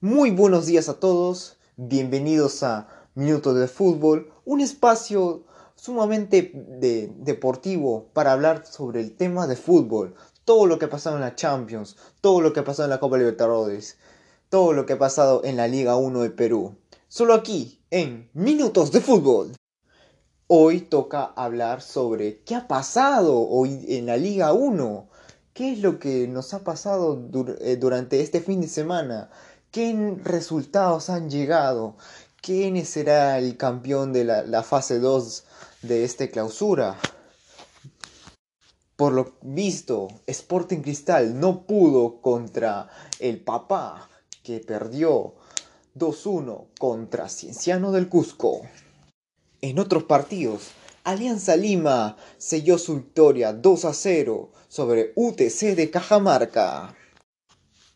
Muy buenos días a todos, bienvenidos a Minutos de Fútbol, un espacio sumamente deportivo para hablar sobre el tema de fútbol, todo lo que ha pasado en la Champions, todo lo que ha pasado en la Copa Libertadores, todo lo que ha pasado en la Liga 1 de Perú. Solo aquí, en Minutos de Fútbol. Hoy toca hablar sobre qué ha pasado hoy en la Liga 1. ¿Qué es lo que nos ha pasado eh, durante este fin de semana? ¿Qué resultados han llegado? ¿Quién será el campeón de la, fase 2 de esta clausura? Por lo visto, Sporting Cristal no pudo contra el papá que perdió 2-1 contra Cienciano del Cusco. En otros partidos, Alianza Lima selló su victoria 2 0 sobre UTC de Cajamarca.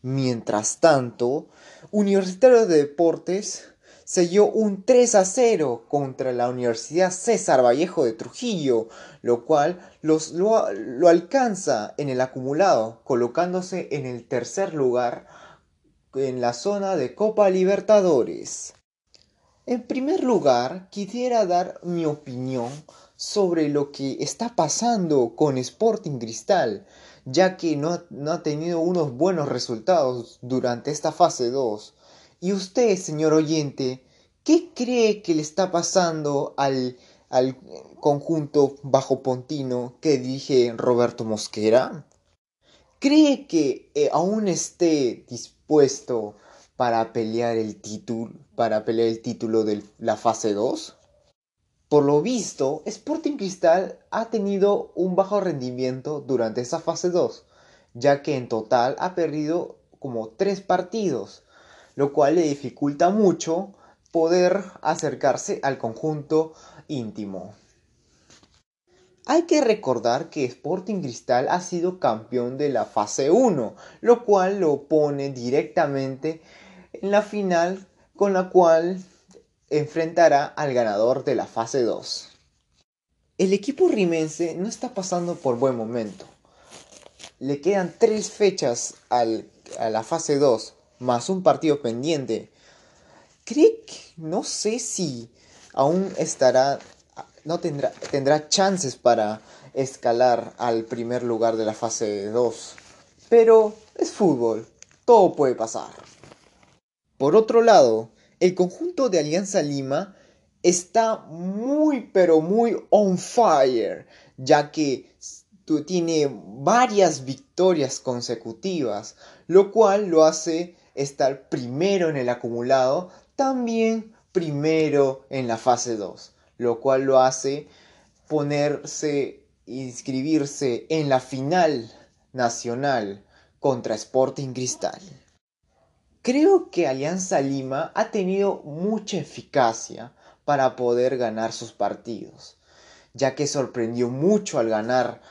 Mientras tanto, Universitario de Deportes selló un 3 a 0 contra la Universidad César Vallejo de Trujillo, lo cual los, lo, lo, alcanza en el acumulado, colocándose en el tercer lugar en la zona de Copa Libertadores. En primer lugar, quisiera dar mi opinión sobre lo que está pasando con Sporting Cristal, ya que no, ha tenido unos buenos resultados durante esta fase 2. Y usted, señor oyente, ¿qué cree que le está pasando al, al conjunto bajo Pontino que dirige Roberto Mosquera? ¿Cree que eh, aún esté dispuesto para pelear el título, para pelear el título de la fase 2? Por lo visto, Sporting Cristal ha tenido un bajo rendimiento durante esa fase 2, ya que en total ha perdido como 3 partidos, lo cual le dificulta mucho poder acercarse al conjunto íntimo. Hay que recordar que Sporting Cristal ha sido campeón de la fase 1, lo cual lo pone directamente en la final con la cual enfrentará al ganador de la fase 2. El equipo rimense no está pasando por buen momento. Le quedan tres fechas a la fase 2, más un partido pendiente. Cree que no sé si aún estará, no tendrá, tendrá chances para escalar al primer lugar de la fase 2. Pero es fútbol, todo puede pasar. Por otro lado, el conjunto de Alianza Lima está muy pero muy on fire, ya que tiene varias victorias consecutivas, lo cual lo hace estar primero en el acumulado, también primero en la fase 2, lo cual lo hace ponerse, inscribirse en la final nacional contra Sporting Cristal. Creo que Alianza Lima ha tenido mucha eficacia para poder ganar sus partidos, ya que sorprendió mucho al ganar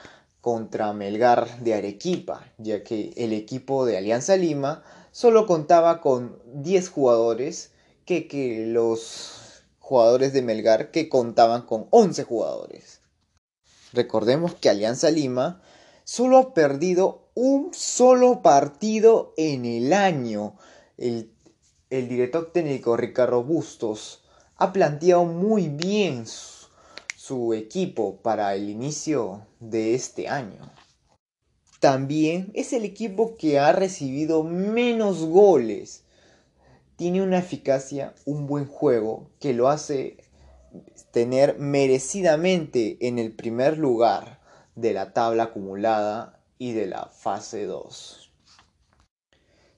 contra Melgar de Arequipa, ya que el equipo de Alianza Lima solo contaba con 10 jugadores que, que los jugadores de Melgar que contaban con 11 jugadores. Recordemos que Alianza Lima solo ha perdido un solo partido en el año, el, director técnico Ricardo Bustos ha planteado muy bien su, equipo para el inicio de este año. También es el equipo que ha recibido menos goles. Tiene una eficacia, un buen juego que lo hace tener merecidamente en el primer lugar de la tabla acumulada y de la fase 2.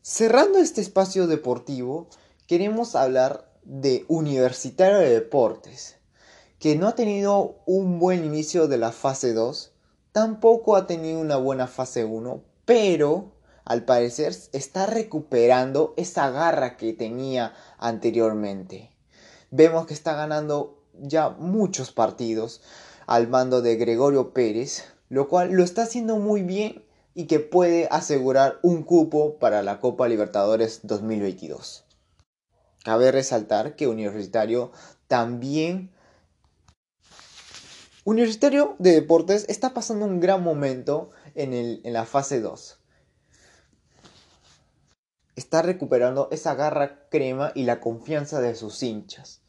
Cerrando este espacio deportivo, queremos hablar de Universitario de Deportes, que no ha tenido un buen inicio de la fase 2, tampoco ha tenido una buena fase 1, pero al parecer está recuperando esa garra que tenía anteriormente. Vemos que está ganando ya muchos partidos al mando de Gregorio Pérez, lo cual lo está haciendo muy bien y que puede asegurar un cupo para la Copa Libertadores 2022. Cabe resaltar que Universitario también... Universitario de Deportes está pasando un gran momento en, en la fase 2. está recuperando esa garra crema y la confianza de sus hinchas.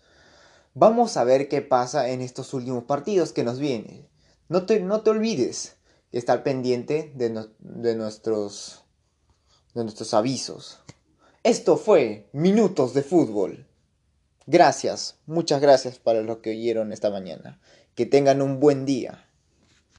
Vamos a ver qué pasa en estos últimos partidos que nos vienen. No te, no te olvides estar pendiente de, de, nuestros, de nuestros avisos. Esto fue Minutos de Fútbol. Gracias, muchas gracias para los que oyeron esta mañana. Que tengan un buen día.